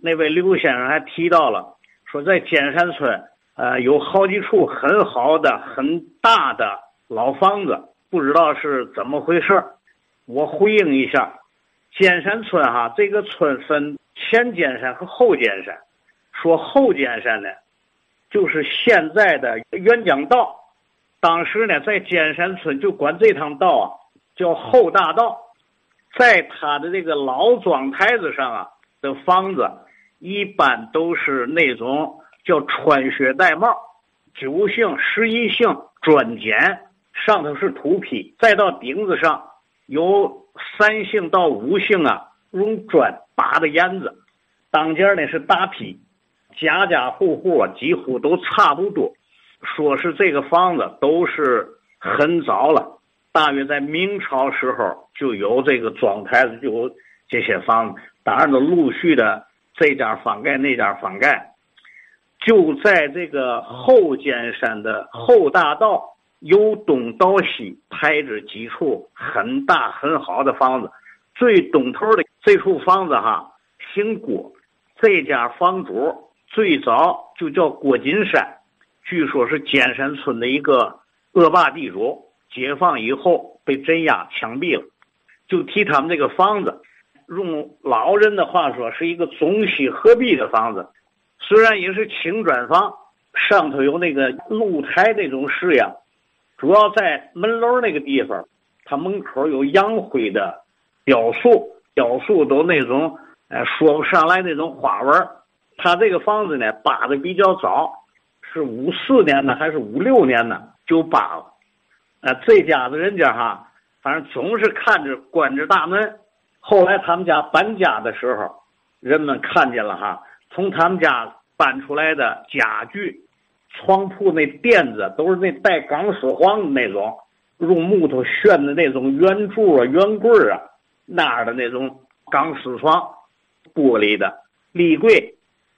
那位刘先生还提到了，说在尖山村，呃，有好几处很好的、很大的老房子，不知道是怎么回事我回应一下，尖山村哈，这个村分前尖山和后尖山，说后尖山呢，就是现在的沅江道。当时呢，在尖山村就管这趟道啊叫后大道，在他的这个老庄台子上啊的房子，一般都是那种叫穿靴带帽，九姓、十一姓砖简，上头是土坯，再到顶子上有三姓到五姓啊，用砖扒的檐子，当间呢是大坯，家家户户啊几乎都差不多。说是这个房子都是很早了，大约在明朝时候就有这个庄台子，就有这些房子。当然都陆续的这家房盖那家房盖，就在这个后尖山的后大道由东到西排着几处很大很好的房子。最东头的这处房子哈姓郭，这家房主最早就叫郭金山。据说是尖山村的一个恶霸地主，解放以后被镇压枪毙了，就提他们这个房子，用老人的话说，是一个中西合璧的房子。虽然也是青砖房，上头有那个露台那种式样，主要在门楼那个地方，它门口有洋灰的雕塑，雕塑都那种，哎，说不上来那种花纹。他这个房子呢，扒的比较早。是五四年的还是五六年的就扒了，啊，这家子人家哈，反正总是看着关着大门。后来他们家搬家的时候，人们看见了哈，从他们家搬出来的家具、床铺那垫子都是那带钢丝黄的那种，用木头旋的那种圆柱啊、圆棍啊那样的那种钢丝床，玻璃的立柜，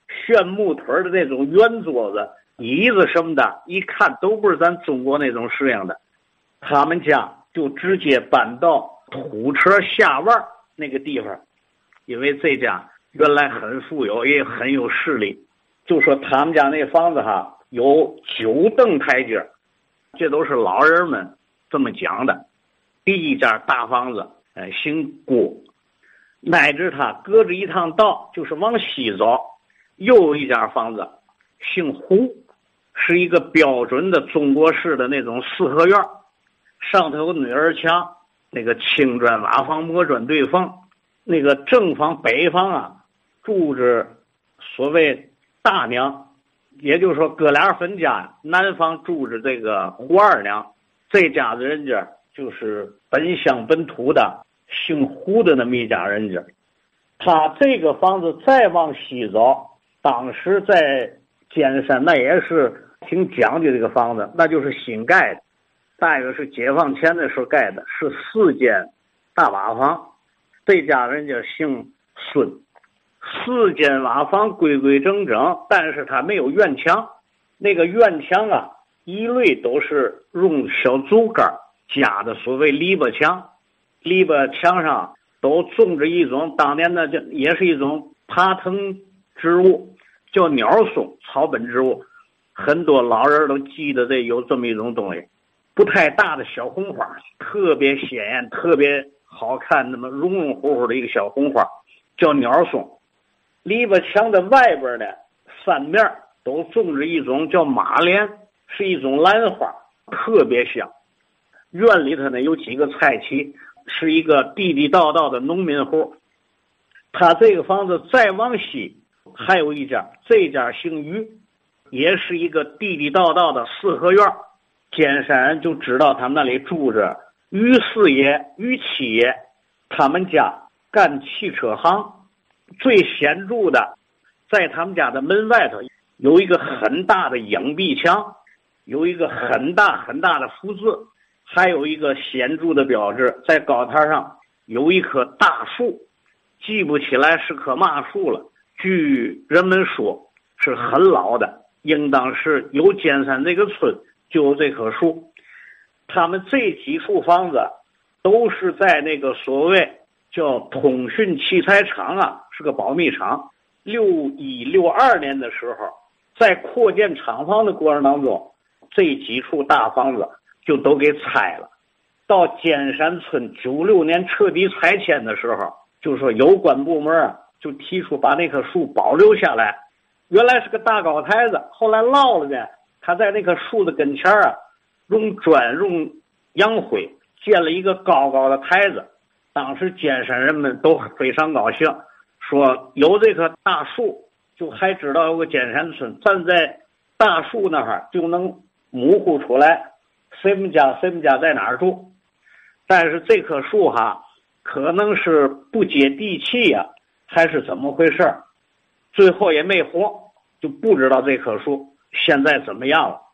旋木腿的那种圆桌子。椅子什么的，一看都不是咱中国那种式样的。他们家就直接搬到土车下弯那个地方，因为这家原来很富有，也很有势力。就说他们家那房子哈，有九蹬台阶，这都是老人们这么讲的。第一家大房子，哎，姓郭，乃至他隔着一趟道，就是往西走，又有一家房子，姓胡。是一个标准的中国式的那种四合院，上头有女儿墙，那个青砖瓦房磨砖对缝，那个正房北房啊，住着所谓大娘，也就是说哥俩分家，南方住着这个胡二娘，这家子人家就是本乡本土的姓胡的那么一家人家，他这个房子再往西走，当时在尖山那也是。挺讲究这个房子，那就是新盖的，大约是解放前的时候盖的，是四间大瓦房。这家人家姓孙，四间瓦房规规整整，但是他没有院墙。那个院墙啊，一类都是用小竹竿加的，所谓篱笆墙。篱笆墙上都种着一种当年的，就也是一种爬藤植物，叫鸟松草本植物。很多老人都记得这有这么一种东西，不太大的小红花，特别鲜艳，特别好看，那么绒绒乎乎的一个小红花，叫鸟松。篱笆墙的外边呢，三面都种着一种叫马莲，是一种兰花，特别香。院里头呢有几个菜畦，是一个地地道道的农民户。他这个房子再往西还有一家，这家姓于。也是一个地地道道的四合院尖山就知道他们那里住着于四爷、于七爷，他们家干汽车行。最显著的，在他们家的门外头有一个很大的影壁墙，有一个很大很大的福字，还有一个显著的标志，在高台上有一棵大树，记不起来是棵嘛树了。据人们说，是很老的。应当是有尖山这个村就有这棵树，他们这几处房子都是在那个所谓叫通讯器材厂啊，是个保密厂六一六二年的时候，在扩建厂房的过程当中，这几处大房子就都给拆了。到尖山村九六年彻底拆迁的时候，就说有关部门啊，就提出把那棵树保留下来。原来是个大高台子，后来落了呢。他在那棵树的跟前啊，用砖用洋灰建了一个高高的台子。当时尖山人们都非常高兴，说有这棵大树，就还知道有个尖山村。站在大树那儿就能模糊出来谁们家谁们家在哪儿住。但是这棵树哈，可能是不接地气呀，还是怎么回事最后也没活，就不知道这棵树现在怎么样了。